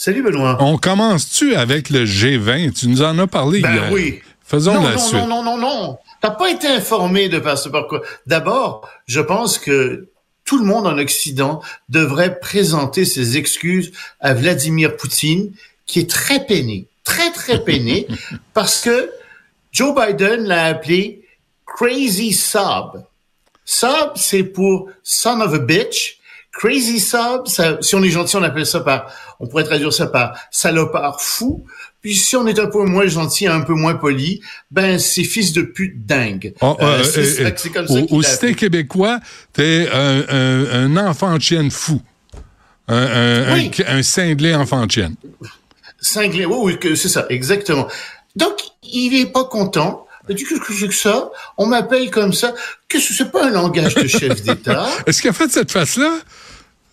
Salut Benoît. On commence-tu avec le G20? Tu nous en as parlé ben hier. oui. Faisons non, la non, suite. Non, non, non, non. T'as pas été informé de par ce pourquoi. D'abord, je pense que tout le monde en Occident devrait présenter ses excuses à Vladimir Poutine, qui est très peiné, très, très peiné, parce que Joe Biden l'a appelé Crazy Sob. Sob, c'est pour son of a bitch. Crazy Sob, ça, si on est gentil, on appelle ça par, on pourrait traduire ça par salopard fou. Puis si on est un peu moins gentil, un peu moins poli, ben c'est fils de pute dingue. Oh, Euh, euh, c'est comme ça au cité québécois, t'es un, un, un enfant de chienne fou. Un, Oui. cinglé enfant de chienne. Cinglé, oui, oui, c'est ça, exactement. Donc, il est pas content. Il dit que ça, on m'appelle comme ça. Que ce c'est pas un langage de chef d'État? Est-ce qu'il a fait cette face-là?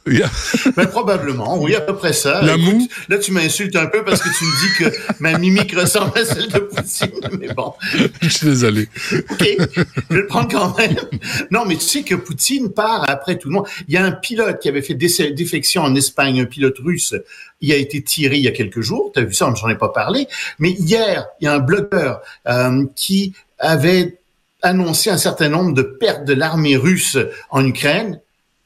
A- Ben, probablement, oui, à peu près ça. La Écoute, moue. Là, tu m'insultes un peu parce que tu me dis que ma mimique ressemble à celle de Poutine, mais bon. Je suis désolé. OK, je vais le prendre quand même. Non, mais tu sais que Poutine part après tout le monde. Il y a un pilote qui avait fait défection en Espagne, un pilote russe. Il a été tiré il y a quelques jours. Tu as vu ça, j'en ai pas parlé. Mais hier, il y a un blogueur euh, qui avait annoncé un certain nombre de pertes de l'armée russe en Ukraine.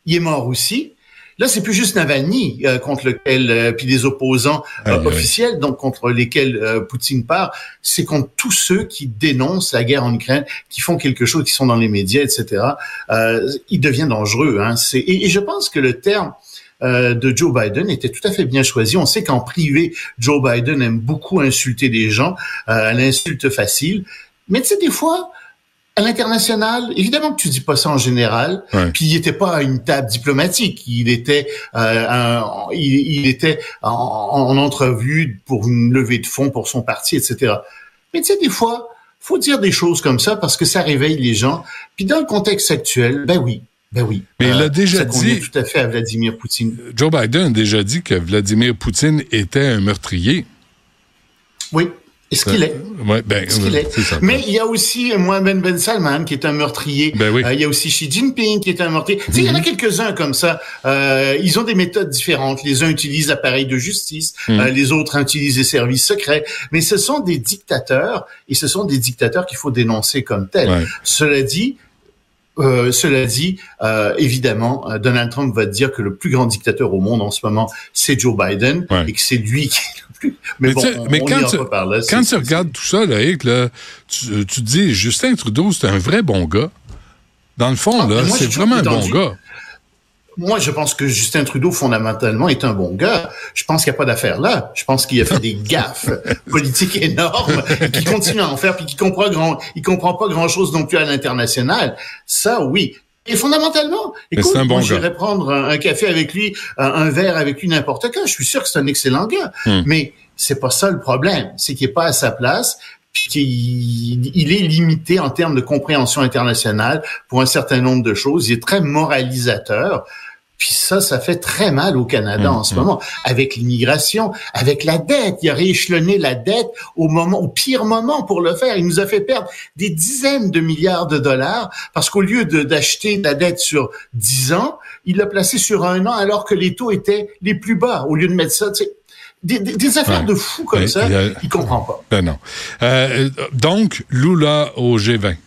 Il est mort aussi. Là, c'est plus juste Navalny euh, contre lequel, euh, puis des opposants euh, officiels, donc contre lesquels euh, Poutine part, c'est contre tous ceux qui dénoncent la guerre en Ukraine, qui font quelque chose, qui sont dans les médias, etc. Euh, il devient dangereux. Hein. Et, et je pense que le terme de Joe Biden était tout à fait bien choisi. On sait qu'en privé, Joe Biden aime beaucoup insulter des gens, euh, à l'insulte facile. Mais tu sais, des fois, à l'international, évidemment que tu dis pas ça en général. Ouais. Puis il était pas à une table diplomatique. Il était, euh, un- il, il était en, en entrevue pour une levée de fonds pour son parti, etc. Mais tu sais, des fois, faut dire des choses comme ça parce que ça réveille les gens. Puis dans le contexte actuel, ben oui, ben oui. Mais il l'a déjà ça dit. tout à fait à Vladimir Poutine. Joe Biden a déjà dit que Vladimir Poutine était un meurtrier. Oui. Est-ce qu'il est? Ouais, ben, Est-ce qu'il euh, est? Mais il y a aussi Mohamed Ben Salman qui est un meurtrier. Ben oui. Euh, il y a aussi Xi Jinping qui est un meurtrier. Il y en a quelques-uns comme ça. Euh, ils ont des méthodes différentes. Les uns utilisent l'appareil de justice, Mhm. euh, les autres utilisent les services secrets. Mais ce sont des dictateurs et ce sont des dictateurs qu'il faut dénoncer comme tels. Ouais. Cela dit, euh, cela dit, euh, évidemment, euh, Donald Trump va dire que le plus grand dictateur au monde en ce moment, c'est Joe Biden Ouais. et que c'est lui qui est le plus. Mais, Mais bon, tu sais, on, mais on quand tu- pas par là. Quand C'est- tu regardes tout ça, Loïc, là, tu, tu te dis, Justin Trudeau, c'est un vrai bon gars. Dans le fond, Ah, là, c'est vraiment un bon gars. Moi, je pense que Justin Trudeau, fondamentalement, est un bon gars. Je pense qu'il n'y a pas d'affaire là. Je pense qu'il a fait des gaffes politiques énormes et qu'il continue à en faire puis qu'il comprend grand, il comprend pas grand chose non plus à l'international. Ça, oui. Et fondamentalement, écoute, un bon j'irais prendre un, un café avec lui, un, un verre avec lui n'importe quand. Je suis sûr que c'est un excellent gars. Hmm. Mais c'est pas ça le problème. C'est qu'il est pas à sa place puis qu'il il est limité en termes de compréhension internationale pour un certain nombre de choses. Il est très moralisateur. Puis ça, ça fait très mal au Canada Hum, en ce hum. moment, avec l'immigration, avec la dette. Il a rééchelonné la dette au moment, au pire moment pour le faire. Il nous a fait perdre des dizaines de milliards de dollars parce qu'au lieu de- d'acheter la dette sur 10 ans, il l'a placé sur un an alors que les taux étaient les plus bas. Au lieu de mettre ça, tu sais, des, des- des affaires Ouais. de fous comme Mais ça, il comprend pas. Ben non. Euh, donc, Lula au G20.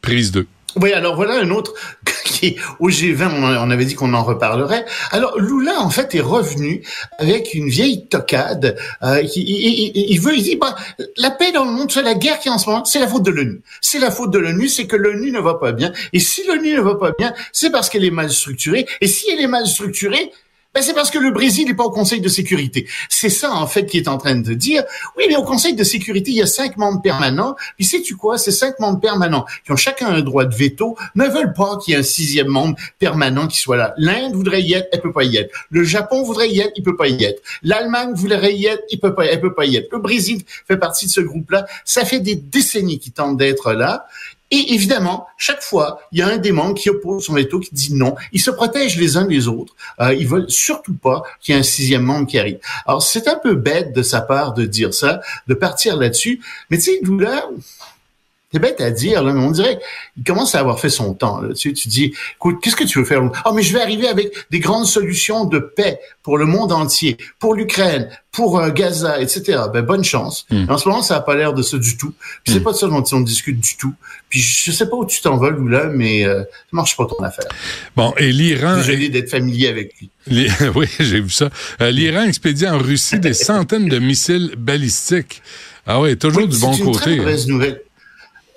Prise 2. Oui, alors voilà un autre qui au G20, on, en- on avait dit qu'on en reparlerait. Alors Lula, en fait, est revenu avec une vieille tocade. Euh, qui, il, il- il veut, il dit, bah, la paix dans le monde, c'est la guerre qui est en ce moment, c'est la faute de l'ONU. C'est la faute de l'ONU, c'est que l'ONU ne va pas bien. Et si l'ONU ne va pas bien, c'est parce qu'elle est mal structurée. Et si elle est mal structurée, Ben, c'est parce que le Brésil n'est pas au Conseil de sécurité. C'est ça, en fait, qui est en train de dire. Oui, mais au Conseil de sécurité, il y a cinq membres permanents. Puis sais-tu quoi? Ces cinq membres permanents, qui ont chacun un droit de veto, ne veulent pas qu'il y ait un sixième membre permanent qui soit là. L'Inde voudrait y être, elle peut pas y être. Le Japon voudrait y être, il peut pas y être. L'Allemagne voudrait y être, il peut pas, elle peut pas y être. Le Brésil fait partie de ce groupe-là. Ça fait des décennies qu'ils tentent d'être là. Et évidemment, chaque fois, il y a un des membres qui oppose son veto, qui dit non. Ils se protègent les uns les autres. Euh, ils veulent surtout pas qu'il y ait un sixième membre qui arrive. Alors, c'est un peu bête de sa part de dire ça, de partir là-dessus. Mais tu sais, là, c'est bête à dire, là, mais on dirait il commence à avoir fait son temps. Là. Tu, dis, écoute, qu'est-ce que tu veux faire? Ah, mais je vais arriver avec des grandes solutions de paix pour le monde entier, pour l'Ukraine, pour euh, Gaza, etc. Ben bonne chance. Hmm. En ce moment, ça a pas l'air de ça du tout. Puis c'est hmm. pas de ça dont on discute du tout. Puis je sais pas où tu t'en ou là, mais euh, ça marche pas ton affaire. Bon, et l'Iran. Désolé d'être familier avec lui. oui, j'ai vu ça. Euh, L'Iran expédie en Russie des centaines de missiles balistiques. Ah oui, toujours du bon côté. C'est une très mauvaise nouvelle.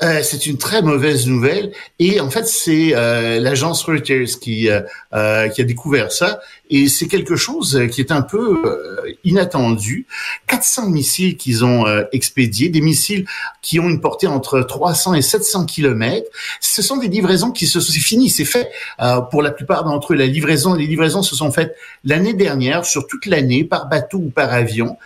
Euh, c'est une très mauvaise nouvelle et en fait c'est euh, l'agence Reuters qui euh, euh, qui a découvert ça et c'est quelque chose qui est un peu inattendu. 400 missiles qu'ils ont expédiés, des missiles qui ont une portée entre 300 et 700 kilomètres. Ce sont des livraisons qui se sont finies, c'est fait pour la plupart d'entre eux. La livraison, les livraisons se sont faites l'année dernière sur toute l'année par bateau ou par avion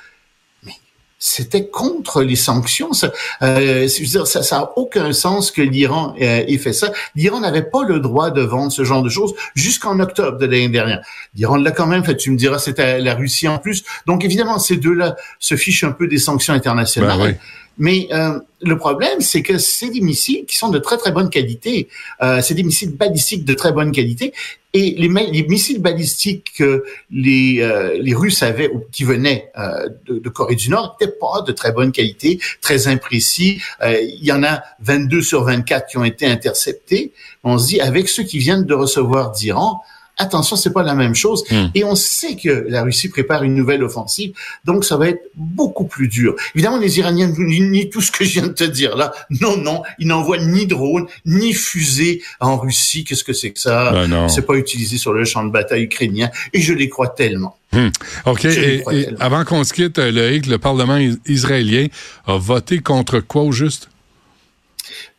c'était contre les sanctions. Ça, euh, dire, ça, ça a aucun sens que l'Iran euh, ait fait ça. L'Iran n'avait pas le droit de vendre ce genre de choses jusqu'en octobre de l'année dernière. L'Iran l'a quand même fait. Tu me diras, c'était la Russie en plus. Donc évidemment, ces deux-là se fichent un peu des sanctions internationales. Ben mais euh, le problème, c'est que c'est des missiles qui sont de très très bonne qualité. Euh, c'est des missiles balistiques de très bonne qualité. Et les, les missiles balistiques que les, euh, les Russes avaient, ou qui venaient euh, de, de, Corée du Nord, n'étaient pas de très bonne qualité, très imprécis. Euh, il y en a 22 sur 24 qui ont été interceptés. On se dit, avec ceux qui viennent de recevoir d'Iran, attention, c'est pas la même chose. Hmm. Et on sait que la Russie prépare une nouvelle offensive, donc ça va être beaucoup plus dur. Évidemment, les Iraniens ni tout ce que je viens de te dire là. Non, non, ils n'envoient ni drones, ni fusées en Russie. Qu'est-ce que c'est que ça? Ben C'est pas utilisé sur le champ de bataille ukrainien, et je les crois tellement. Hmm. OK. Et, avant qu'on se quitte, Loïc, le Parlement israélien a voté contre quoi au juste?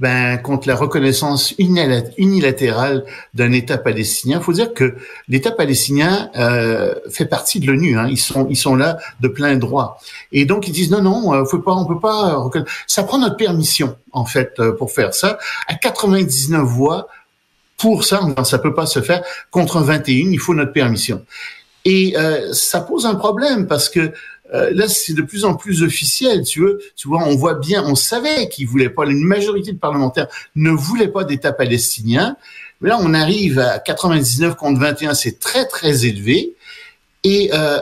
Ben, contre la reconnaissance unilatérale d'un État palestinien. Il faut dire que l'État palestinien euh, fait partie de l'ONU. Hein. Ils sont ils sont là de plein droit. Et donc ils disent non non, euh, faut pas, on peut pas. Reconnaître. Ça prend notre permission en fait euh, pour faire ça. À 99 voix pour ça, ça peut pas se faire. Contre 21, il faut notre permission. Et euh, ça pose un problème parce que euh, là, c'est de plus en plus officiel, tu veux. Tu vois, on voit bien, on savait qu'ils voulaient pas, une majorité de parlementaires ne voulaient pas d'État palestinien. Mais là, on arrive à 99 contre 21, c'est très, très élevé. Et euh,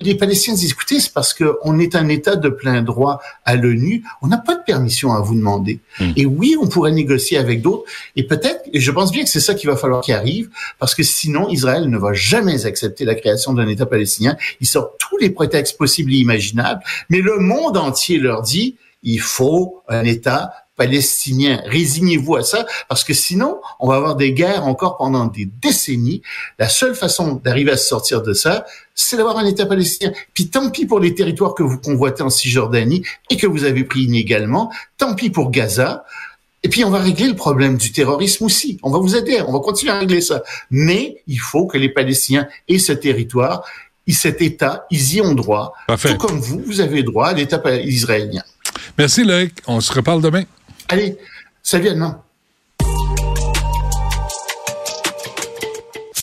les Palestiniens disent, écoutez, c'est parce qu'on est un État de plein droit à l'ONU, on n'a pas de permission à vous demander. Hmm. Et oui, on pourrait négocier avec d'autres, et peut-être, et je pense bien que c'est ça qu'il va falloir qu'il arrive, parce que sinon, Israël ne va jamais accepter la création d'un État palestinien. Il sort tous les prétextes possibles et imaginables, mais le monde entier leur dit, il faut un État palestinien. Résignez-vous à ça, parce que sinon, on va avoir des guerres encore pendant des décennies. La seule façon d'arriver à se sortir de ça, c'est d'avoir un État palestinien. Puis tant pis pour les territoires que vous convoitez en Cisjordanie et que vous avez pris inégalement. Tant pis pour Gaza. Et puis on va régler le problème du terrorisme aussi. On va vous aider, on va continuer à régler ça. Mais il faut que les Palestiniens aient ce territoire, et cet État, ils y ont droit. Tout comme vous, vous avez droit à l'État israélien. Merci Loïc, on se reparle demain. Allez, salut Anna.